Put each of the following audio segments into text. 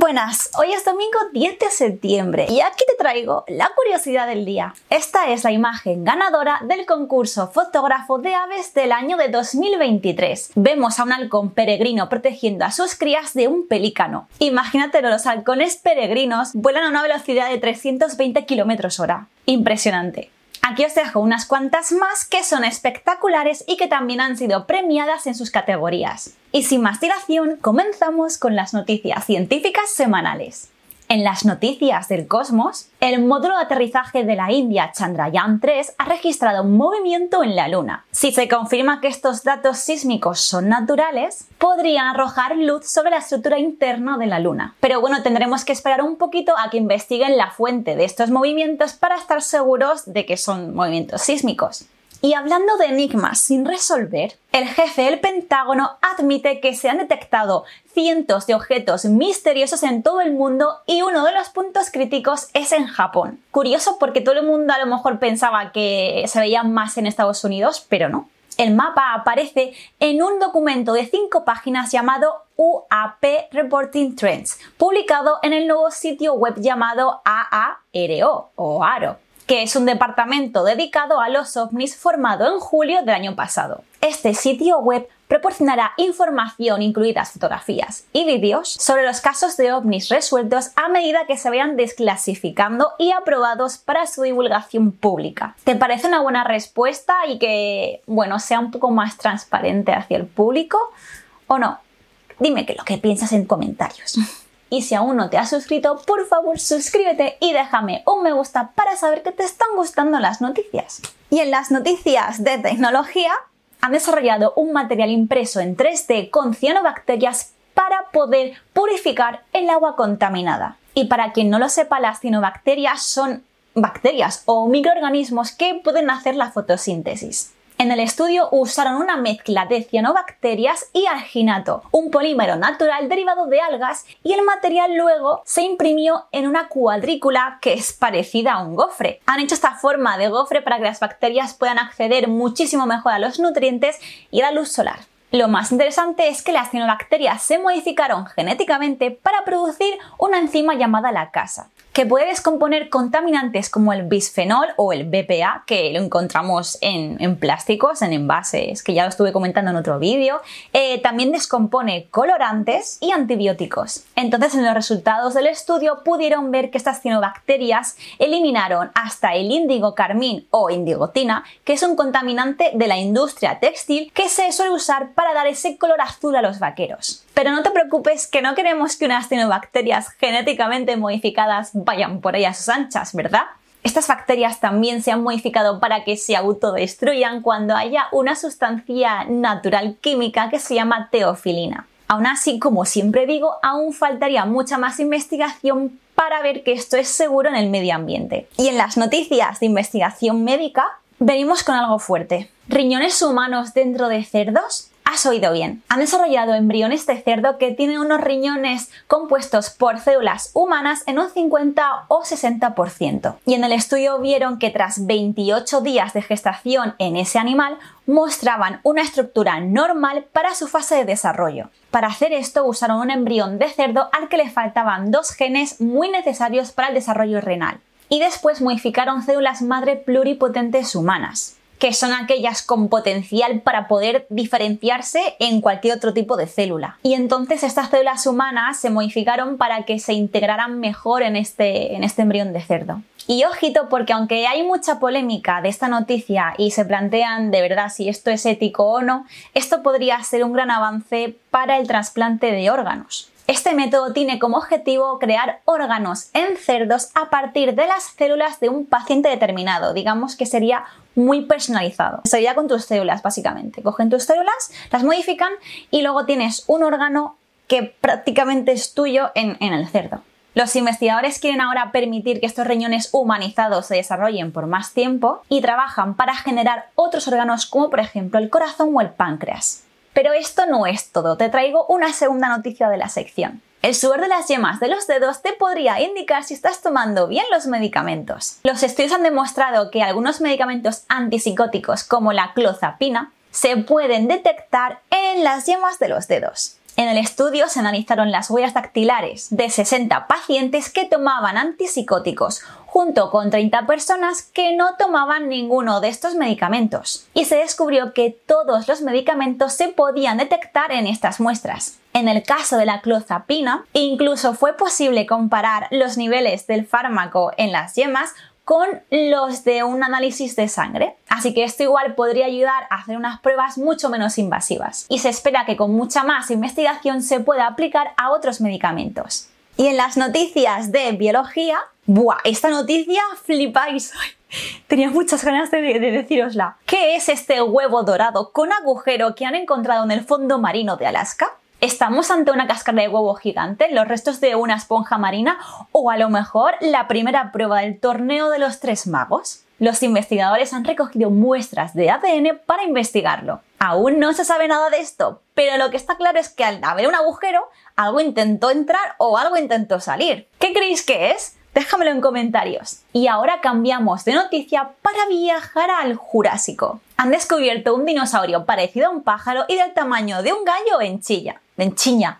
Buenas, hoy es domingo 10 de septiembre y aquí te traigo la curiosidad del día. Esta es la imagen ganadora del concurso fotógrafo de aves del año de 2023. Vemos a un halcón peregrino protegiendo a sus crías de un pelícano. Imagínatelo, los halcones peregrinos vuelan a una velocidad de 320 km hora. Impresionante. Aquí os dejo unas cuantas más que son espectaculares y que también han sido premiadas en sus categorías. Y sin más dilación, comenzamos con las noticias científicas semanales. En las noticias del cosmos, el módulo de aterrizaje de la India Chandrayaan 3 ha registrado un movimiento en la Luna. Si se confirma que estos datos sísmicos son naturales, podrían arrojar luz sobre la estructura interna de la Luna. Pero bueno, tendremos que esperar un poquito a que investiguen la fuente de estos movimientos para estar seguros de que son movimientos sísmicos. Y hablando de enigmas sin resolver, el jefe del Pentágono admite que se han detectado cientos de objetos misteriosos en todo el mundo y uno de los puntos críticos es en Japón. Curioso porque todo el mundo a lo mejor pensaba que se veían más en Estados Unidos, pero no. El mapa aparece en un documento de cinco páginas llamado UAP Reporting Trends, publicado en el nuevo sitio web llamado AARO o ARO que es un departamento dedicado a los ovnis formado en julio del año pasado. Este sitio web proporcionará información, incluidas fotografías y vídeos, sobre los casos de ovnis resueltos a medida que se vayan desclasificando y aprobados para su divulgación pública. ¿Te parece una buena respuesta y que, bueno, sea un poco más transparente hacia el público o no? Dime qué lo que piensas en comentarios. Y si aún no te has suscrito, por favor suscríbete y déjame un me gusta para saber que te están gustando las noticias. Y en las noticias de tecnología, han desarrollado un material impreso en 3D con cianobacterias para poder purificar el agua contaminada. Y para quien no lo sepa, las cianobacterias son bacterias o microorganismos que pueden hacer la fotosíntesis. En el estudio usaron una mezcla de cianobacterias y alginato, un polímero natural derivado de algas, y el material luego se imprimió en una cuadrícula que es parecida a un gofre. Han hecho esta forma de gofre para que las bacterias puedan acceder muchísimo mejor a los nutrientes y a la luz solar. Lo más interesante es que las cianobacterias se modificaron genéticamente para producir una enzima llamada la casa que puede descomponer contaminantes como el bisfenol o el BPA, que lo encontramos en, plásticos, en envases, que ya lo estuve comentando en otro vídeo. Eh, también descompone colorantes y antibióticos. Entonces, en los resultados del estudio pudieron ver que estas cianobacterias eliminaron hasta el índigo carmín o indigotina, que es un contaminante de la industria textil que se suele usar para dar ese color azul a los vaqueros. Pero no te preocupes que no queremos que unas cianobacterias genéticamente modificadas vayan por ahí a sus anchas, ¿verdad? Estas bacterias también se han modificado para que se autodestruyan cuando haya una sustancia natural química que se llama teofilina. Aún así, como siempre digo, aún faltaría mucha más investigación para ver que esto es seguro en el medio ambiente. Y en las noticias de investigación médica, venimos con algo fuerte. ¿Riñones humanos dentro de cerdos? Has oído bien. Han desarrollado embriones de cerdo que tienen unos riñones compuestos por células humanas en un 50 o 60%. Y en el estudio vieron que tras 28 días de gestación en ese animal mostraban una estructura normal para su fase de desarrollo. Para hacer esto usaron un embrión de cerdo al que le faltaban dos genes muy necesarios para el desarrollo renal. Y después modificaron células madre pluripotentes humanas que son aquellas con potencial para poder diferenciarse en cualquier otro tipo de célula. Y entonces estas células humanas se modificaron para que se integraran mejor en este, en este embrión de cerdo. Y ojito porque aunque hay mucha polémica de esta noticia y se plantean de verdad si esto es ético o no, esto podría ser un gran avance para el trasplante de órganos. Este método tiene como objetivo crear órganos en cerdos a partir de las células de un paciente determinado, digamos que sería muy personalizado. Sería con tus células, básicamente. Cogen tus células, las modifican y luego tienes un órgano que prácticamente es tuyo en, en el cerdo. Los investigadores quieren ahora permitir que estos riñones humanizados se desarrollen por más tiempo y trabajan para generar otros órganos como por ejemplo el corazón o el páncreas. Pero esto no es todo, te traigo una segunda noticia de la sección. El sudor de las yemas de los dedos te podría indicar si estás tomando bien los medicamentos. Los estudios han demostrado que algunos medicamentos antipsicóticos como la clozapina se pueden detectar en las yemas de los dedos. En el estudio se analizaron las huellas dactilares de 60 pacientes que tomaban antipsicóticos junto con 30 personas que no tomaban ninguno de estos medicamentos. Y se descubrió que todos los medicamentos se podían detectar en estas muestras. En el caso de la clozapina, incluso fue posible comparar los niveles del fármaco en las yemas con los de un análisis de sangre. Así que esto igual podría ayudar a hacer unas pruebas mucho menos invasivas. Y se espera que con mucha más investigación se pueda aplicar a otros medicamentos. Y en las noticias de biología, ¡buah! Esta noticia flipáis. Tenía muchas ganas de, de decirosla. ¿Qué es este huevo dorado con agujero que han encontrado en el fondo marino de Alaska? ¿Estamos ante una cáscara de huevo gigante, los restos de una esponja marina o a lo mejor la primera prueba del torneo de los tres magos? Los investigadores han recogido muestras de ADN para investigarlo. Aún no se sabe nada de esto, pero lo que está claro es que al haber un agujero, algo intentó entrar o algo intentó salir. ¿Qué creéis que es? Déjamelo en comentarios. Y ahora cambiamos de noticia para viajar al Jurásico. Han descubierto un dinosaurio parecido a un pájaro y del tamaño de un gallo en Chilla. En Chiña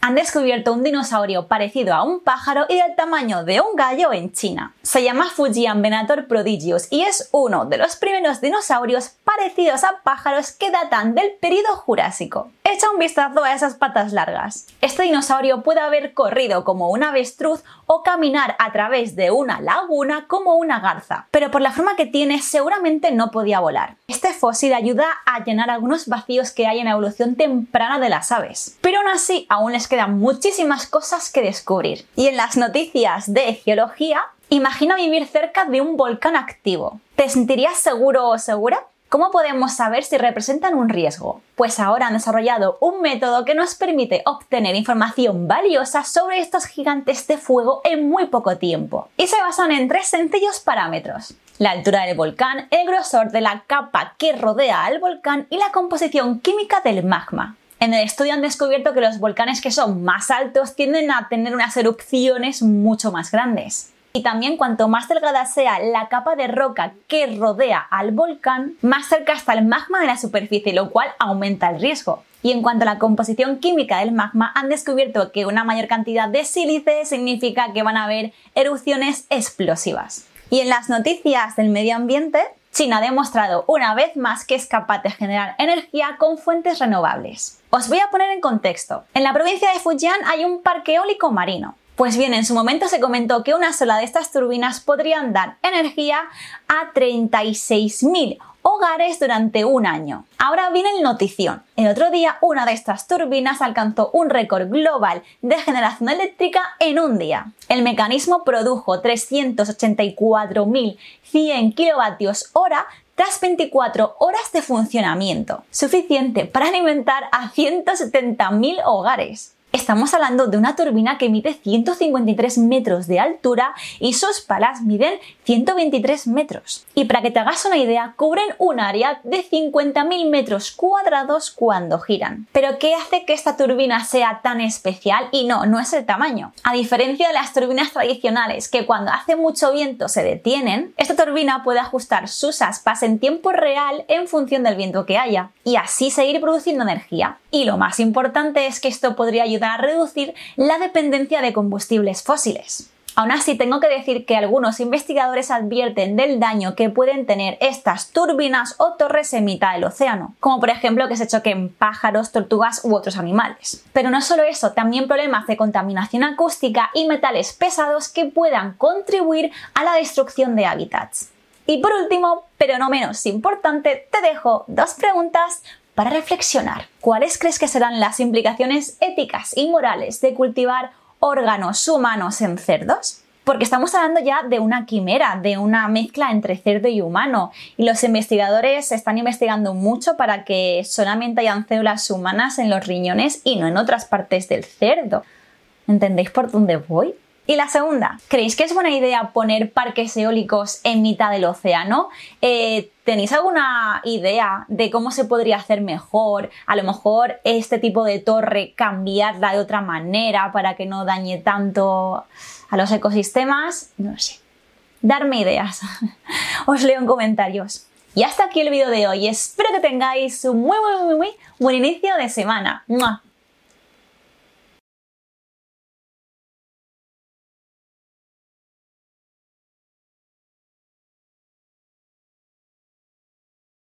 han descubierto un dinosaurio parecido a un pájaro y del tamaño de un gallo en China. Se llama Fujian Venator prodigius y es uno de los primeros dinosaurios parecidos a pájaros que datan del período Jurásico. Echa un vistazo a esas patas largas. Este dinosaurio puede haber corrido como un avestruz o caminar a través de una laguna como una garza, pero por la forma que tiene seguramente no podía volar. Este fósil ayuda a llenar algunos vacíos que hay en la evolución temprana de las aves, pero aún así aún les quedan muchísimas cosas que descubrir. Y en las noticias de geología, imagina vivir cerca de un volcán activo. ¿Te sentirías seguro o segura? ¿Cómo podemos saber si representan un riesgo? Pues ahora han desarrollado un método que nos permite obtener información valiosa sobre estos gigantes de fuego en muy poco tiempo. Y se basan en tres sencillos parámetros. La altura del volcán, el grosor de la capa que rodea al volcán y la composición química del magma. En el estudio han descubierto que los volcanes que son más altos tienden a tener unas erupciones mucho más grandes. Y también cuanto más delgada sea la capa de roca que rodea al volcán, más cerca está el magma de la superficie, lo cual aumenta el riesgo. Y en cuanto a la composición química del magma, han descubierto que una mayor cantidad de sílice significa que van a haber erupciones explosivas. Y en las noticias del medio ambiente, China ha demostrado una vez más que es capaz de generar energía con fuentes renovables. Os voy a poner en contexto. En la provincia de Fujian hay un parque eólico marino. Pues bien, en su momento se comentó que una sola de estas turbinas podrían dar energía a 36.000 hogares durante un año. Ahora viene el notición. El otro día una de estas turbinas alcanzó un récord global de generación eléctrica en un día. El mecanismo produjo 384.100 kilovatios hora tras 24 horas de funcionamiento, suficiente para alimentar a 170.000 hogares. Estamos hablando de una turbina que mide 153 metros de altura y sus palas miden 123 metros. Y para que te hagas una idea, cubren un área de 50.000 metros cuadrados cuando giran. Pero ¿qué hace que esta turbina sea tan especial? Y no, no es el tamaño. A diferencia de las turbinas tradicionales que cuando hace mucho viento se detienen, esta turbina puede ajustar sus aspas en tiempo real en función del viento que haya y así seguir produciendo energía. Y lo más importante es que esto podría ayudar a reducir la dependencia de combustibles fósiles. Aún así, tengo que decir que algunos investigadores advierten del daño que pueden tener estas turbinas o torres en mitad del océano, como por ejemplo que se choquen pájaros, tortugas u otros animales. Pero no solo eso, también problemas de contaminación acústica y metales pesados que puedan contribuir a la destrucción de hábitats. Y por último, pero no menos importante, te dejo dos preguntas para reflexionar. ¿Cuáles crees que serán las implicaciones éticas y morales de cultivar órganos humanos en cerdos? Porque estamos hablando ya de una quimera, de una mezcla entre cerdo y humano, y los investigadores están investigando mucho para que solamente hayan células humanas en los riñones y no en otras partes del cerdo. ¿Entendéis por dónde voy? Y la segunda, ¿creéis que es buena idea poner parques eólicos en mitad del océano? Eh, ¿Tenéis alguna idea de cómo se podría hacer mejor? A lo mejor este tipo de torre cambiarla de otra manera para que no dañe tanto a los ecosistemas. No sé. Darme ideas. Os leo en comentarios. Y hasta aquí el vídeo de hoy. Espero que tengáis un muy, muy, muy, muy buen inicio de semana.